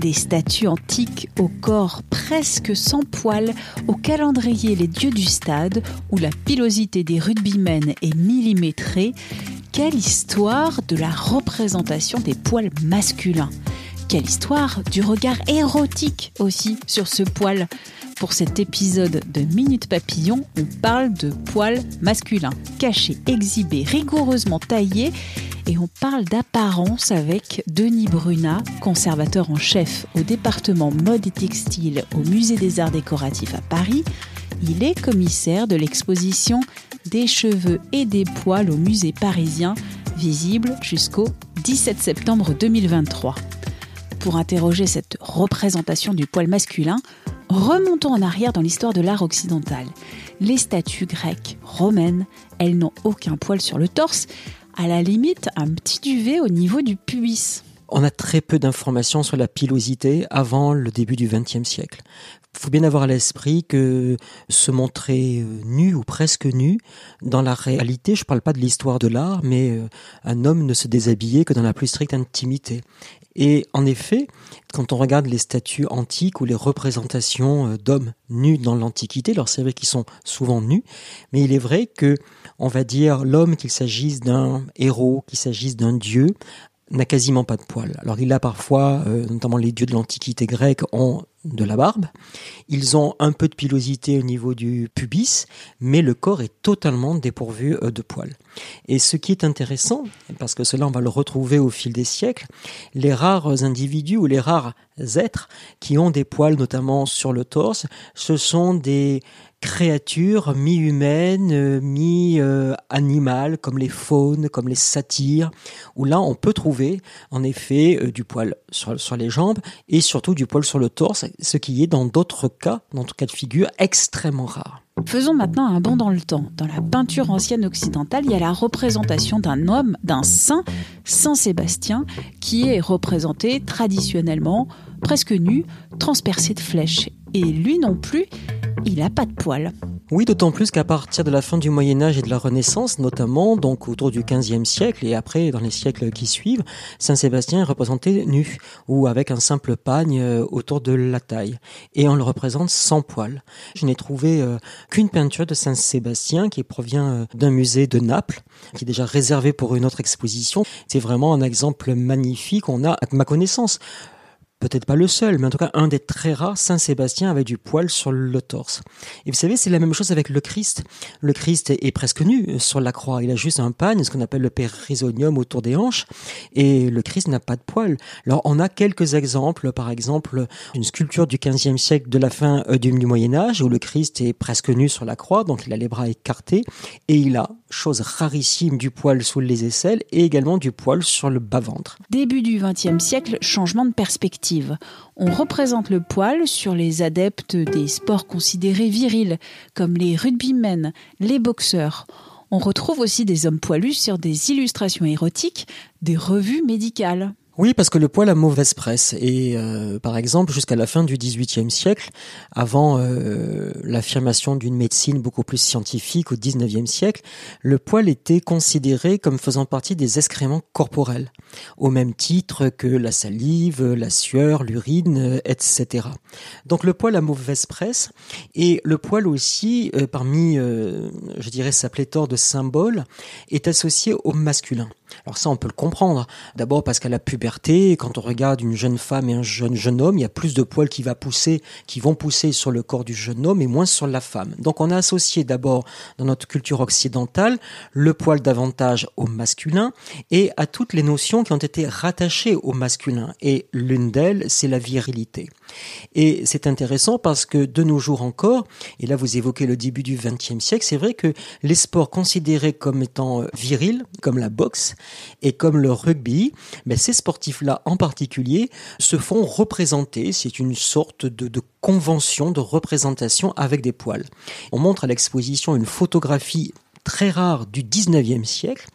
Des statues antiques au corps presque sans poils, au calendrier Les Dieux du Stade, où la pilosité des rugbymen est millimétrée. Quelle histoire de la représentation des poils masculins Quelle histoire du regard érotique aussi sur ce poil pour cet épisode de Minute Papillon, on parle de poils masculins, cachés, exhibés, rigoureusement taillés et on parle d'apparence avec Denis Brunat, conservateur en chef au département mode et textile au Musée des Arts décoratifs à Paris. Il est commissaire de l'exposition Des cheveux et des poils au musée parisien, visible jusqu'au 17 septembre 2023. Pour interroger cette représentation du poil masculin, remontons en arrière dans l'histoire de l'art occidental. Les statues grecques, romaines, elles n'ont aucun poil sur le torse, à la limite un petit duvet au niveau du pubis. On a très peu d'informations sur la pilosité avant le début du XXe siècle. Il faut bien avoir à l'esprit que se montrer euh, nu ou presque nu, dans la réalité, je ne parle pas de l'histoire de l'art, mais euh, un homme ne se déshabillait que dans la plus stricte intimité. Et en effet, quand on regarde les statues antiques ou les représentations euh, d'hommes nus dans l'Antiquité, alors c'est vrai qu'ils sont souvent nus, mais il est vrai que, on va dire, l'homme, qu'il s'agisse d'un héros, qu'il s'agisse d'un dieu, n'a quasiment pas de poils. Alors il a parfois, euh, notamment les dieux de l'Antiquité grecque, ont de la barbe. Ils ont un peu de pilosité au niveau du pubis, mais le corps est totalement dépourvu euh, de poils. Et ce qui est intéressant, parce que cela on va le retrouver au fil des siècles, les rares individus ou les rares êtres qui ont des poils notamment sur le torse, ce sont des créatures mi-humaines, mi-animales, comme les faunes, comme les satyres, où là on peut trouver en effet euh, du poil sur, sur, les jambes et surtout du poil sur le torse, ce qui est dans d'autres cas, dans d'autres cas de figure, extrêmement rare. Faisons maintenant un bond dans le temps. Dans la peinture ancienne occidentale, il y a la représentation d'un homme, d'un saint, Saint Sébastien, qui est représenté traditionnellement presque nu, transpercé de flèches. Et lui non plus, il n'a pas de poils. Oui, d'autant plus qu'à partir de la fin du Moyen Âge et de la Renaissance, notamment, donc autour du XVe siècle et après dans les siècles qui suivent, Saint Sébastien est représenté nu ou avec un simple pagne euh, autour de la taille, et on le représente sans poils. Je n'ai trouvé euh, qu'une peinture de Saint Sébastien qui provient euh, d'un musée de Naples, qui est déjà réservé pour une autre exposition. C'est vraiment un exemple magnifique. On a, à ma connaissance, peut-être pas le seul, mais en tout cas un des très rares, Saint Sébastien avait du poil sur le torse. Et vous savez, c'est la même chose avec le Christ. Le Christ est, presque nu sur la croix. Il a juste un pagne, ce qu'on appelle le périsonium autour des hanches, et le Christ n'a pas de poil. Alors on a quelques exemples, par exemple une sculpture du XVe siècle de la fin euh, du Moyen Âge où le Christ est presque nu sur la croix, donc il a les bras écartés, et il a, chose rarissime, du poil sous les aisselles et également du poil sur le bas-ventre. Début du XXe siècle, changement de perspective on représente le poil sur les adeptes des sports considérés virils, comme les rugbymen, les boxeurs. On retrouve aussi des hommes poilus sur des illustrations érotiques, des revues médicales. Oui, parce que le poil a mauvaise presse. Et euh, par exemple, jusqu'à la fin du XVIIIe siècle, avant euh, l'affirmation d'une médecine beaucoup plus scientifique au XIXe siècle, le poil était considéré comme faisant partie des excréments corporels, au même titre que la salive, la sueur, l'urine, etc. Donc le poil a mauvaise presse. Et le poil aussi, euh, parmi, je dirais, sa pléthore de symboles, est associé au masculin. Alors ça, on peut le comprendre. D'abord parce qu'à la puberté, quand on regarde une jeune femme et un jeune jeune homme, il y a plus de poils qui va pousser, qui vont pousser sur le corps du jeune homme et moins sur la femme. Donc on a associé d'abord dans notre culture occidentale le poil davantage au masculin et à toutes les notions qui ont été rattachées au masculin. Et l'une d'elles, c'est la virilité. Et c'est intéressant parce que de nos jours encore, et là vous évoquez le début du XXe siècle, c'est vrai que les sports considérés comme étant euh, virils, comme la boxe et comme le rugby, mais ces sportifs-là en particulier se font représenter. C'est une sorte de, convention de représentation avec des poils. On montre à l'exposition une photographie très rare du 19e siècle.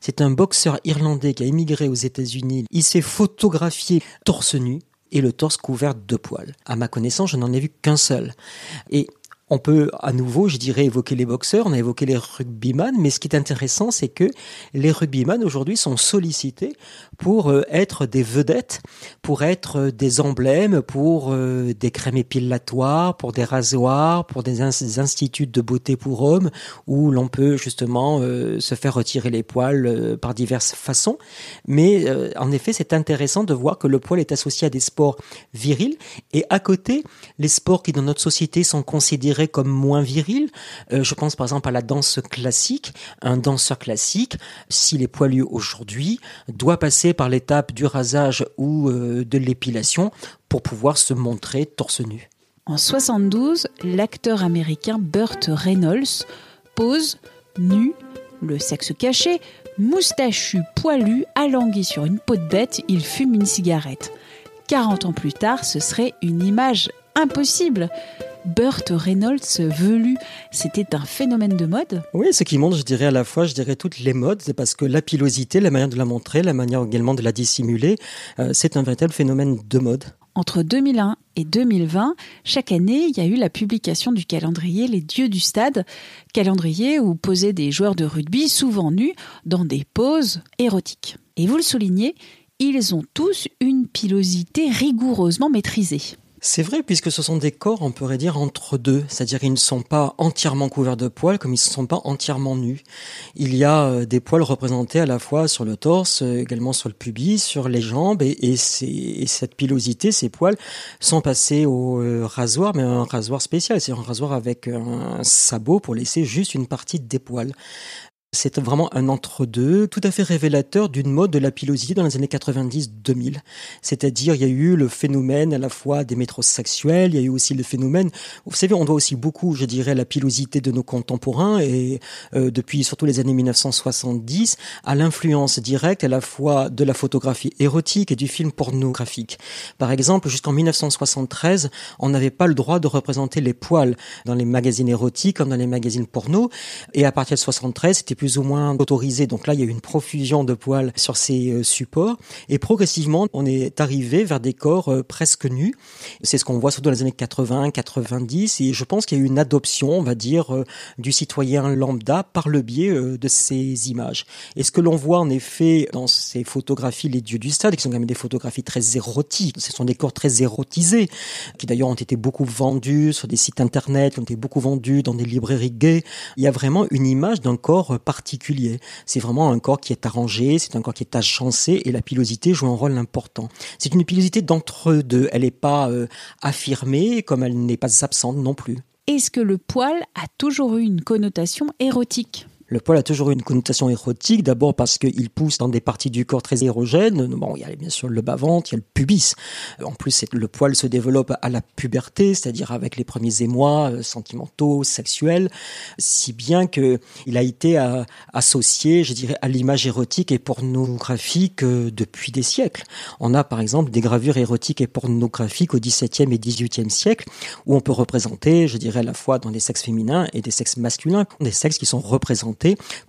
C'est un boxeur irlandais qui a émigré aux États-Unis. Il s'est photographié torse nu et le torse couvert de poils. À ma connaissance, je n'en ai vu qu'un seul. Et on peut à nouveau, je dirais, évoquer les boxeurs, on a évoqué les rugbyman, mais ce qui est intéressant, c'est que les rugbyman aujourd'hui sont sollicités pour euh, être des vedettes, pour être euh, des emblèmes, pour euh, des crèmes épilatoires, pour des rasoirs, pour des, instituts de beauté pour hommes, où l'on peut justement se faire retirer les poils par diverses façons. Mais en effet, c'est intéressant de voir que le poil est associé à des sports virils, et à côté, les sports qui dans notre société sont considérés comme moins viril. Euh, je pense par exemple à la danse classique. Un danseur classique, s'il est poilu aujourd'hui, doit passer par l'étape du rasage ou euh, de l'épilation pour pouvoir se montrer torse nu. En 72, l'acteur américain Burt Reynolds pose nu, le sexe caché, moustachu, poilu, alangui sur une peau de bête, il fume une cigarette. 40 ans plus tard, ce serait une image impossible. Burt Reynolds velu, c'était un phénomène de mode Oui, ce qui montre, je dirais à la fois, je dirais toutes les modes, c'est parce que la pilosité, la manière de la montrer, la manière également de la dissimuler, euh, c'est un véritable phénomène de mode. Entre 2001 et 2020, chaque année, il y a eu la publication du calendrier Les Dieux du Stade, calendrier où posaient des joueurs de rugby, souvent nus, dans des poses érotiques. Et vous le soulignez, ils ont tous une pilosité rigoureusement maîtrisée. C'est vrai, puisque ce sont des corps, on pourrait dire, entre deux. C'est-à-dire qu'ils ne sont pas entièrement couverts de poils, comme ils ne sont pas entièrement nus. Il y a euh, des poils représentés à la fois sur le torse, euh, également sur le pubis, sur les jambes, et, cette pilosité, ces poils, sont passés au euh, rasoir, mais un rasoir spécial. C'est un rasoir avec un sabot pour laisser juste une partie des poils. C'est vraiment un entre-deux tout à fait révélateur d'une mode de la pilosité dans les années 90-2000. C'est-à-dire, il y a eu le phénomène à la fois des métrosexuels, il y a eu aussi le phénomène, vous savez, on doit aussi beaucoup, je dirais, la pilosité de nos contemporains et euh, depuis surtout les années 1970 à l'influence directe à la fois de la photographie érotique et du film pornographique. Par exemple, jusqu'en 1973, on n'avait pas le droit de représenter les poils dans les magazines érotiques comme dans les magazines porno et à partir de 73, c'était plus plus ou moins autorisé. Donc là, il y a eu une profusion de poils sur ces euh, supports. Et progressivement, on est arrivé vers des corps euh, presque nus. C'est ce qu'on voit surtout dans les années 80, 90. Et je pense qu'il y a eu une adoption, on va dire, euh, du citoyen lambda par le biais de ces images. Et ce que l'on voit en effet dans ces photographies, les dieux du stade, qui sont quand même des photographies très érotiques, ce sont des corps très érotisés, qui d'ailleurs ont été beaucoup vendus sur des sites internet, qui ont été beaucoup vendus dans des librairies gays. Il y a vraiment une image d'un corps particulier. C'est vraiment un corps qui est arrangé, c'est un corps qui est agencé et la pilosité joue un rôle important. C'est une pilosité d'entre deux. Elle n'est pas euh, affirmée comme elle n'est pas absente non plus. Est-ce que le poil a toujours eu une connotation érotique? Le poil a toujours une connotation érotique, d'abord parce qu'il pousse dans des parties du corps très érogènes. Bon, il y a bien sûr le bas-ventre, il y a le pubis. En plus, le poil se développe à la puberté, c'est-à-dire avec les premiers émois euh, sentimentaux, sexuels, si bien que il a été euh, associé, je dirais, à l'image érotique et pornographique euh, depuis des siècles. On a par exemple des gravures érotiques et pornographiques au XVIIe et XVIIIe siècle où on peut représenter, je dirais, à la fois dans des sexes féminins et des sexes masculins, des sexes qui sont représentés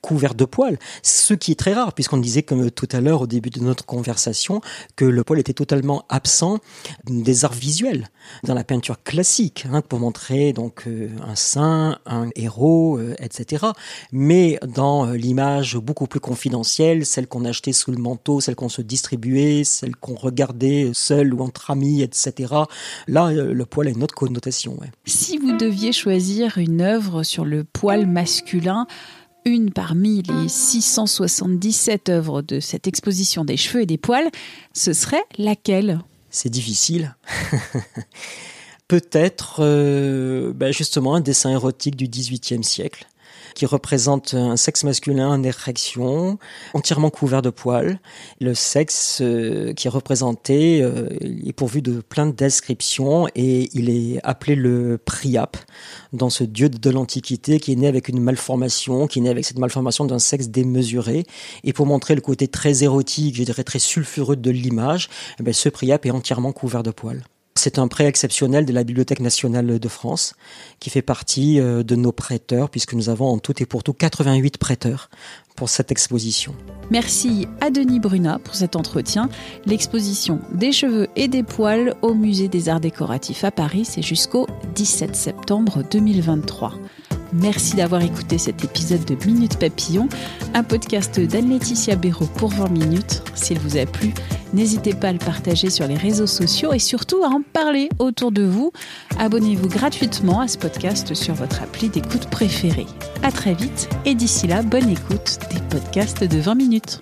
couvert de poils, ce qui est très rare puisqu'on disait comme tout à l'heure au début de notre conversation que le poil était totalement absent des arts visuels dans la peinture classique hein, pour montrer donc euh, un saint, un héros, euh, etc. Mais dans euh, l'image beaucoup plus confidentielle, celle qu'on achetait sous le manteau, celle qu'on se distribuait, celle qu'on regardait seul ou entre amis, etc. Là, le poil a une autre connotation. Si vous deviez choisir une œuvre sur le poil masculin, une parmi les 677 œuvres de cette exposition des cheveux et des poils, ce serait laquelle? C'est difficile. Peut-être euh, bah, justement un dessin érotique du XVIIIe siècle qui représente un sexe masculin en érection, entièrement couvert de poils. Le sexe euh, qui est représenté euh, est pourvu de plein de descriptions et il est appelé le Priap dans ce dieu de l'Antiquité qui est né avec une malformation, qui est né avec cette malformation d'un sexe démesuré. Et pour montrer le côté très érotique, je dirais très sulfureux de l'image, eh ben, ce Priap est entièrement couvert de poils. C'est un prêt exceptionnel de la Bibliothèque nationale de France qui fait partie euh, de nos prêteurs puisque nous avons en tout et pour tout 88 prêteurs pour cette exposition. Merci à Denis Bruna pour cet entretien. L'exposition des cheveux et des poils au Musée des Arts Décoratifs à Paris, c'est jusqu'au 17 septembre 2023. Merci d'avoir écouté cet épisode de Minute Papillon, un podcast d'Anne-Laetitia Béraud pour 20 minutes. S'il vous a plu, n'hésitez pas à le partager sur les réseaux sociaux et surtout à en parler autour de vous. Abonnez-vous gratuitement à ce podcast sur votre appli d'écoute préférée. À très vite et d'ici là, bonne écoute des podcasts de 20 minutes.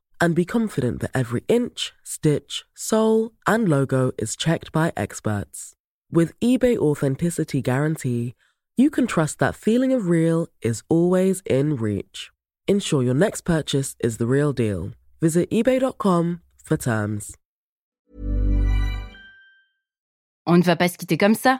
and be confident that every inch, stitch, sole, and logo is checked by experts. With eBay Authenticity Guarantee, you can trust that feeling of real is always in reach. Ensure your next purchase is the real deal. Visit eBay.com for terms. On ne va pas se quitter comme ça.